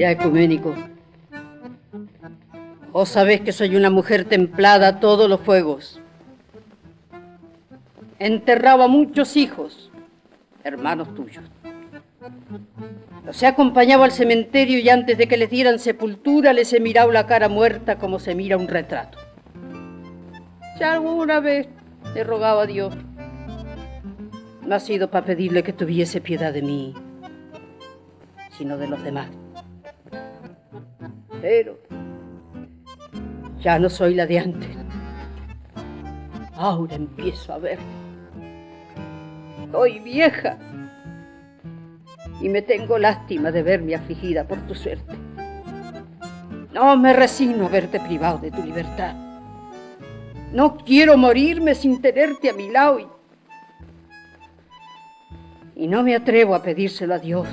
Mira, ecuménico. Vos sabés que soy una mujer templada a todos los fuegos. Enterraba muchos hijos, hermanos tuyos. Los he acompañado al cementerio y antes de que les dieran sepultura les he mirado la cara muerta como se mira un retrato. Ya alguna vez he rogado a Dios. No ha sido para pedirle que tuviese piedad de mí, sino de los demás. Pero ya no soy la de antes. Ahora empiezo a ver. Soy vieja y me tengo lástima de verme afligida por tu suerte. No me resigno a verte privado de tu libertad. No quiero morirme sin tenerte a mi lado y, y no me atrevo a pedírselo a Dios,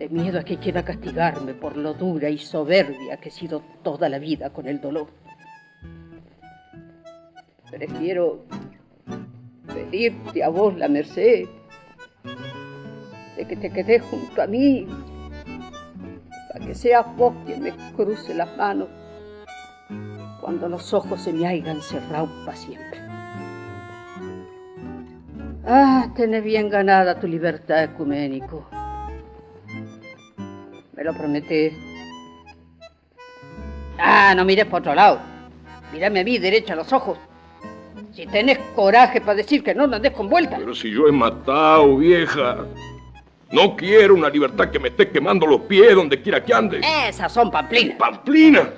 de miedo a que quiera castigarme por lo dura y soberbia que he sido toda la vida con el dolor. Prefiero pedirte a vos la merced de que te quedes junto a mí, para que seas vos quien me cruce las manos cuando los ojos se me hayan cerrado para siempre. Ah, tenés bien ganada tu libertad, ecuménico. Me lo prometés. Ah, no mires por otro lado. Mírame a mí, derecha a los ojos. Si tenés coraje para decir que no, no andes con vuelta. Pero si yo he matado, vieja. No quiero una libertad que me esté quemando los pies donde quiera que ande. Esas son pamplinas. ¡Pamplina!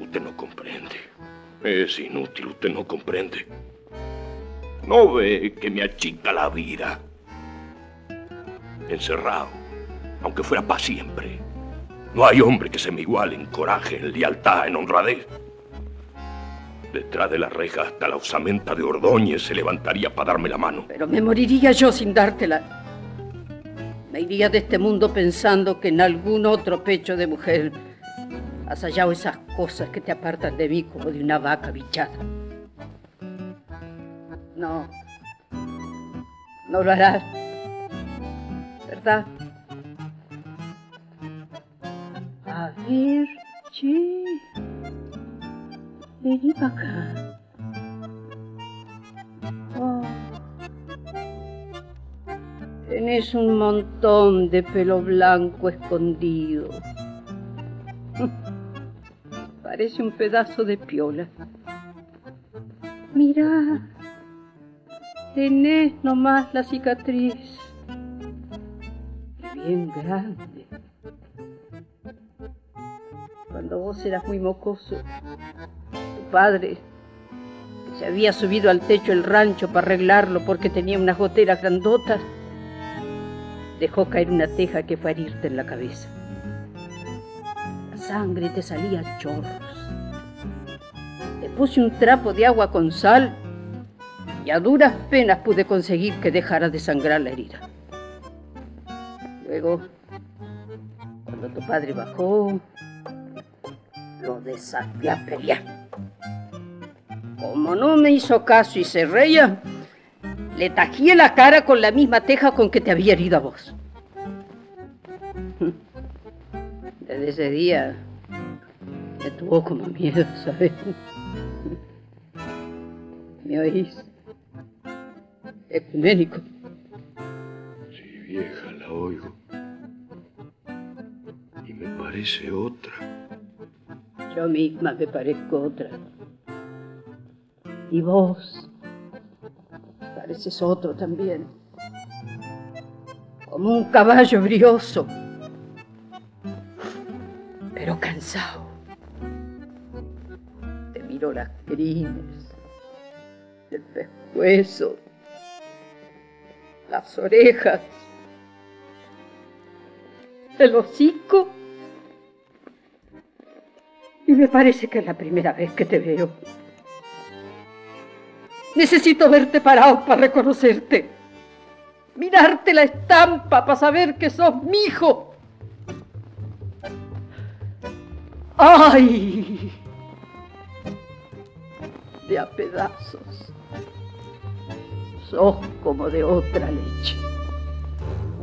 Usted no comprende. Es inútil, usted no comprende. No ve que me achica la vida. Encerrado, aunque fuera para siempre. No hay hombre que se me iguale en coraje, en lealtad, en honradez. Detrás de la reja hasta la osamenta de Ordóñez se levantaría para darme la mano. Pero me moriría yo sin dártela. Me iría de este mundo pensando que en algún otro pecho de mujer has hallado esas cosas que te apartan de mí como de una vaca bichada. No, no lo harás, ¿verdad? Che, vení para acá. Tenés un montón de pelo blanco escondido. Parece un pedazo de piola. Mira, tenés nomás la cicatriz. Bien grande. Vos eras muy mocoso, tu padre se había subido al techo del rancho para arreglarlo porque tenía unas goteras grandotas, dejó caer una teja que fue a herirte en la cabeza. La sangre te salía a chorros. Le puse un trapo de agua con sal y a duras penas pude conseguir que dejara de sangrar la herida. Luego, cuando tu padre bajó, lo desafié a pelear. Como no me hizo caso y se reía, le tajié la cara con la misma teja con que te había herido a vos. Desde ese día me tuvo como miedo, ¿sabes? ¿Me oís? Ecuménico. Sí, vieja, la oigo. Y me parece otra. Yo misma me parezco otra. Y vos pareces otro también. Como un caballo brioso, pero cansado. Te miro las crines, el pescuezo, las orejas, el hocico. Me parece que es la primera vez que te veo. Necesito verte parado para reconocerte. Mirarte la estampa para saber que sos mi hijo. ¡Ay! De a pedazos. Sos como de otra leche.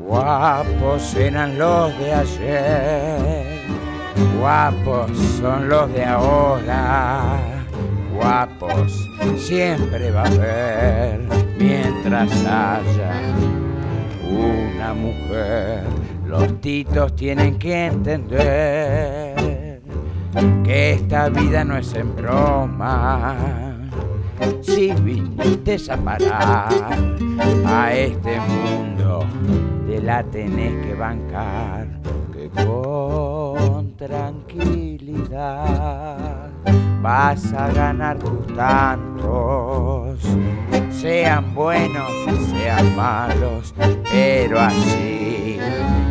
Guapos eran los de ayer, guapos son los de ahora, guapos siempre va a haber mientras haya una mujer. Los titos tienen que entender que esta vida no es en broma. Si viniste a parar a este mundo la tenés que bancar, que tranquilidad vas a ganar tus tantos, sean buenos, sean malos, pero así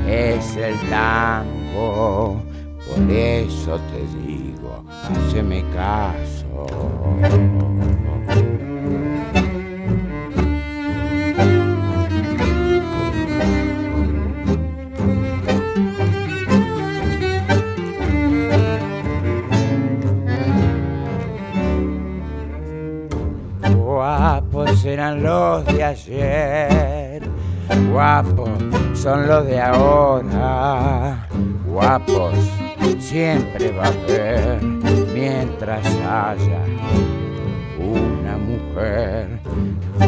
es el tango. Por eso te digo, haceme caso. Eran los de ayer, guapos son los de ahora, guapos siempre va a haber mientras haya una mujer.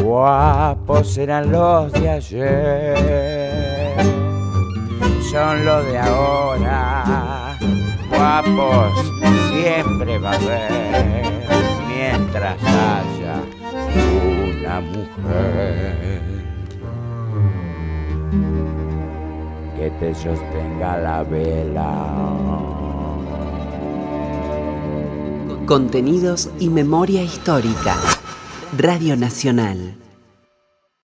Guapos eran los de ayer, son los de ahora, guapos siempre va a haber mientras haya una mujer que te sostenga la vela. Contenidos y memoria histórica. Radio Nacional.